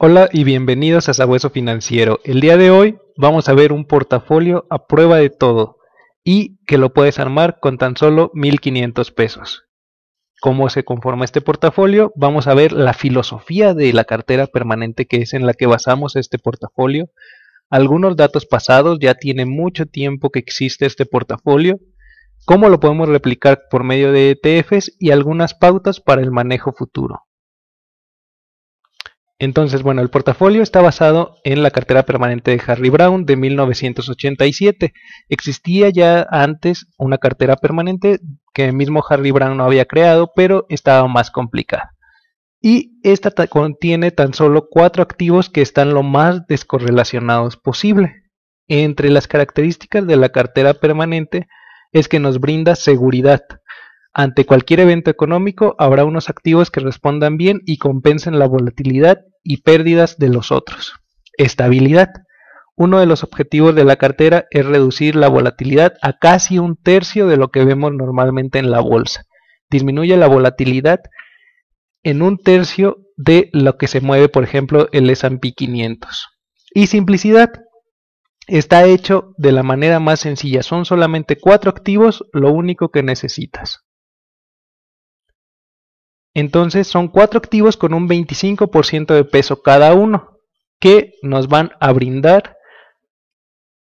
Hola y bienvenidos a Sabueso Financiero. El día de hoy vamos a ver un portafolio a prueba de todo y que lo puedes armar con tan solo 1500 pesos. ¿Cómo se conforma este portafolio? Vamos a ver la filosofía de la cartera permanente que es en la que basamos este portafolio. Algunos datos pasados, ya tiene mucho tiempo que existe este portafolio. Cómo lo podemos replicar por medio de ETFs y algunas pautas para el manejo futuro. Entonces, bueno, el portafolio está basado en la cartera permanente de Harry Brown de 1987. Existía ya antes una cartera permanente que el mismo Harry Brown no había creado, pero estaba más complicada. Y esta contiene tan solo cuatro activos que están lo más descorrelacionados posible. Entre las características de la cartera permanente es que nos brinda seguridad, ante cualquier evento económico habrá unos activos que respondan bien y compensen la volatilidad y pérdidas de los otros. Estabilidad. Uno de los objetivos de la cartera es reducir la volatilidad a casi un tercio de lo que vemos normalmente en la bolsa. Disminuye la volatilidad en un tercio de lo que se mueve, por ejemplo, el S&P 500. Y simplicidad. Está hecho de la manera más sencilla. Son solamente cuatro activos, lo único que necesitas. Entonces son cuatro activos con un 25% de peso cada uno que nos van a brindar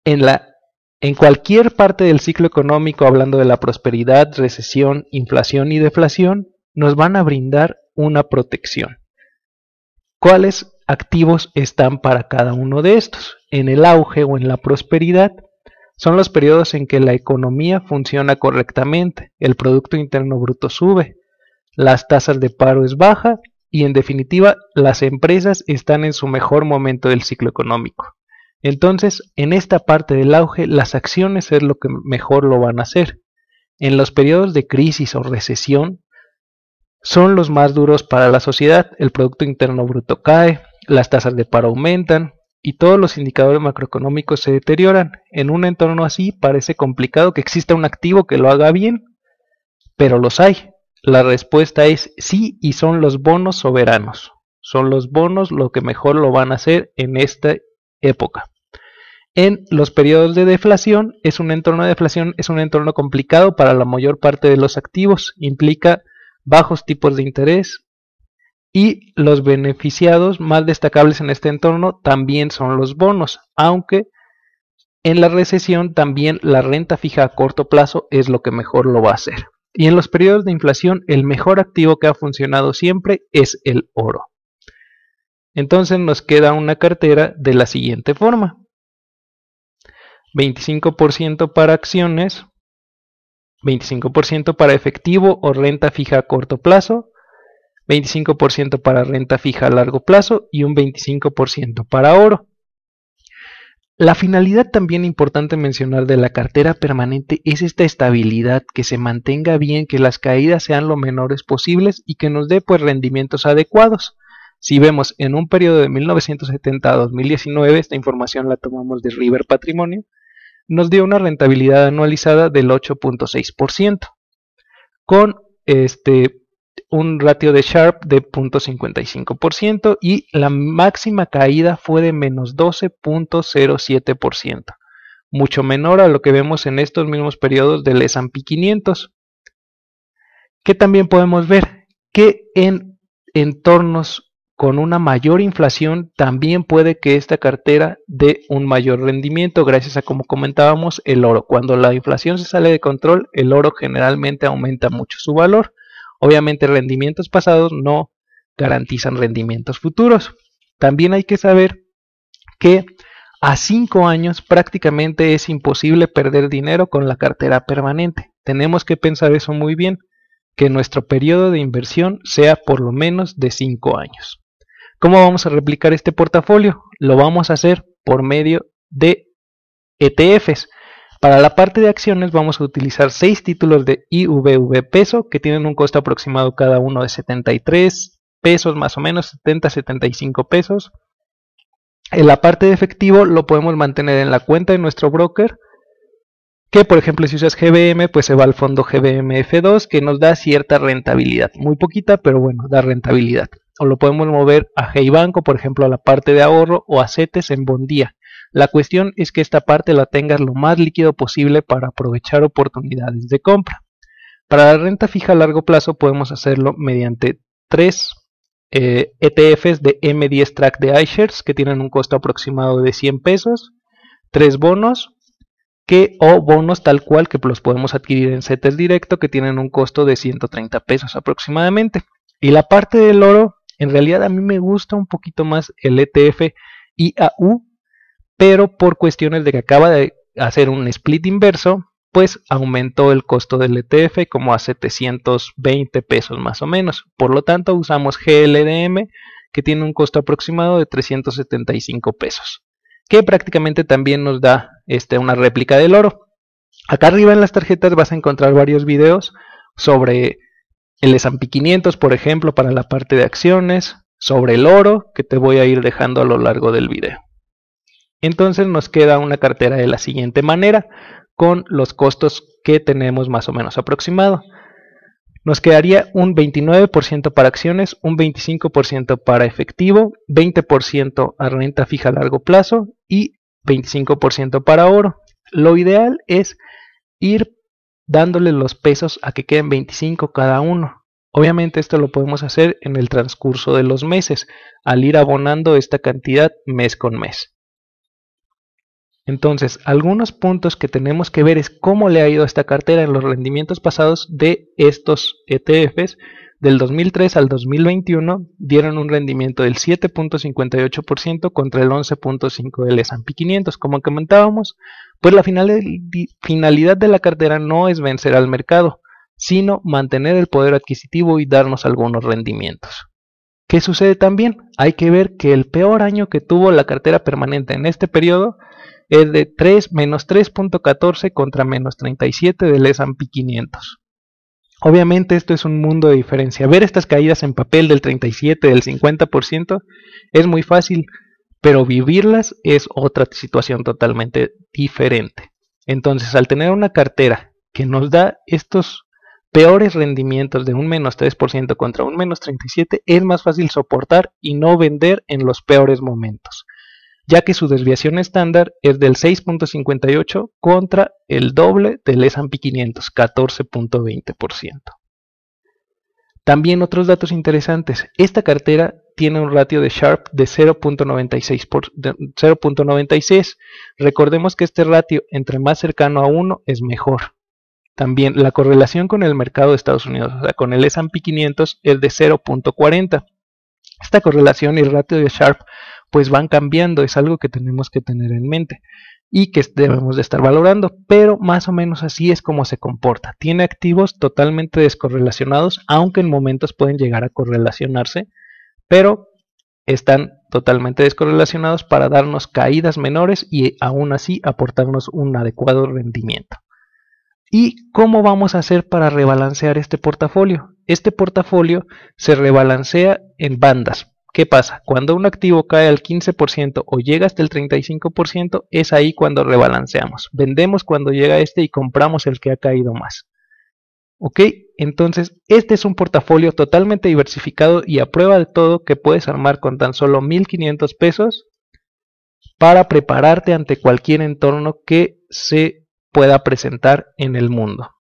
en, cualquier parte del ciclo económico, hablando de la prosperidad, recesión, inflación y deflación, nos van a brindar una protección. ¿Cuáles activos están para cada uno de estos? En el auge o en la prosperidad son los periodos en que la economía funciona correctamente, el Producto Interno Bruto sube, las tasas de paro es baja y en definitiva las empresas están en su mejor momento del ciclo económico. Entonces, en esta parte del auge, las acciones es lo que mejor lo van a hacer. En los periodos de crisis o recesión, son los más duros para la sociedad. El Producto Interno Bruto cae, las tasas de paro aumentan y todos los indicadores macroeconómicos se deterioran. En un entorno así parece complicado que exista un activo que lo haga bien, pero los hay. La respuesta es sí y son los bonos soberanos. Son los bonos lo que mejor lo van a hacer en esta época. En los periodos de deflación, es un entorno de deflación, es un entorno complicado para la mayor parte de los activos, implica bajos tipos de interés y los beneficiados más destacables en este entorno también son los bonos, aunque en la recesión también la renta fija a corto plazo es lo que mejor lo va a hacer. Y en los periodos de inflación, el mejor activo que ha funcionado siempre es el oro. Entonces nos queda una cartera de la siguiente forma. 25% para acciones, 25% para efectivo o renta fija a corto plazo, 25% para renta fija a largo plazo y un 25% para oro. La finalidad también importante mencionar de la cartera permanente es esta estabilidad, que se mantenga bien, que las caídas sean lo menores posibles y que nos dé pues rendimientos adecuados. Si vemos en un periodo de 1970 a 2019, esta información la tomamos de River Patrimonio, nos dio una rentabilidad anualizada del 8.6%, con este un ratio de Sharp de 0.55% y la máxima caída fue de menos 12.07%, mucho menor a lo que vemos en estos mismos periodos del S&P 500. Que también podemos ver que en entornos con una mayor inflación también puede que esta cartera dé un mayor rendimiento gracias a como comentábamos el oro. Cuando la inflación se sale de control, el oro generalmente aumenta mucho su valor. Obviamente rendimientos pasados no garantizan rendimientos futuros. También hay que saber que a 5 años prácticamente es imposible perder dinero con la cartera permanente. Tenemos que pensar eso muy bien, que nuestro periodo de inversión sea por lo menos de 5 años. ¿Cómo vamos a replicar este portafolio? Lo vamos a hacer por medio de ETFs. Para la parte de acciones vamos a utilizar 6 títulos de IVV peso que tienen un costo aproximado cada uno de 73 pesos más o menos, 70-75 pesos. En la parte de efectivo lo podemos mantener en la cuenta de nuestro broker que por ejemplo si usas GBM pues se va al fondo GBM F2 que nos da cierta rentabilidad, muy poquita pero bueno, da rentabilidad. O lo podemos mover a Hey Banco, por ejemplo, a la parte de ahorro o a CETES en Bondía. La cuestión es que esta parte la tengas lo más líquido posible para aprovechar oportunidades de compra. Para la renta fija a largo plazo podemos hacerlo mediante tres ETFs eh, e de M10 Track de iShares que tienen un costo aproximado de 100 pesos, tres bonos que o bonos tal cual que los podemos adquirir en CETES directo que tienen un costo de 130 pesos aproximadamente. Y la parte del oro, en realidad a mí me gusta un poquito más el ETF IAU, pero por cuestiones de que acaba de hacer un split inverso, pues aumentó el costo del ETF como a 720 pesos más o menos. Por lo tanto, usamos GLDM que tiene un costo aproximado de 375 pesos, que prácticamente también nos da este, una réplica del oro. Acá arriba en las tarjetas vas a encontrar varios videos sobre el S&P 500, por ejemplo, para la parte de acciones, sobre el oro, que te voy a ir dejando a lo largo del video. Entonces nos queda una cartera de la siguiente manera, con los costos que tenemos más o menos aproximado. Nos quedaría un 29% para acciones, un 25% para efectivo, 20% a renta fija a largo plazo y 25% para oro. Lo ideal es ir dándole los pesos a que queden 25 cada uno. Obviamente esto lo podemos hacer en el transcurso de los meses, al ir abonando esta cantidad mes con mes. Entonces, algunos puntos que tenemos que ver es cómo le ha ido a esta cartera en los rendimientos pasados de estos ETFs. Del 2003 al 2021 dieron un rendimiento del 7.58% contra el 11.5% del S&P 500. Como comentábamos, pues la finalidad de la cartera no es vencer al mercado, sino mantener el poder adquisitivo y darnos algunos rendimientos. ¿Qué sucede también? Hay que ver que el peor año que tuvo la cartera permanente en este periodo es de 3 menos 3.14 contra menos 37 del S&P 500. Obviamente esto es un mundo de diferencia. Ver estas caídas en papel del 37, del 50% es muy fácil, pero vivirlas es otra situación totalmente diferente. Entonces, al tener una cartera que nos da estos peores rendimientos de un menos 3% contra un menos 37, es más fácil soportar y no vender en los peores momentos, ya que su desviación estándar es del 6.58 contra el doble del S&P 500, 14.20%. También otros datos interesantes. Esta cartera tiene un ratio de Sharp de 0.96. Recordemos que este ratio entre más cercano a 1 es mejor. También la correlación con el mercado de Estados Unidos, o sea, con el S&P 500 es de 0.40. Esta correlación y el ratio de Sharp pues van cambiando, es algo que tenemos que tener en mente y que debemos de estar valorando, pero más o menos así es como se comporta. Tiene activos totalmente descorrelacionados, aunque en momentos pueden llegar a correlacionarse, pero están totalmente descorrelacionados para darnos caídas menores y aún así aportarnos un adecuado rendimiento. ¿Y cómo vamos a hacer para rebalancear este portafolio? Este portafolio se rebalancea en bandas. ¿Qué pasa? Cuando un activo cae al 15% o llega hasta el 35%, es ahí cuando rebalanceamos. Vendemos cuando llega este y compramos el que ha caído más. ¿Ok? Entonces, este es un portafolio totalmente diversificado y a prueba de todo que puedes armar con tan solo 1500 pesos para prepararte ante cualquier entorno que se pueda presentar en el mundo.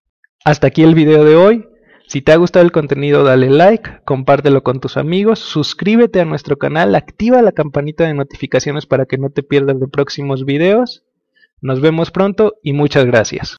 Hasta aquí el video de hoy. Si te ha gustado el contenido dale like, compártelo con tus amigos, suscríbete a nuestro canal, activa la campanita de notificaciones para que no te pierdas de próximos videos. Nos vemos pronto y muchas gracias.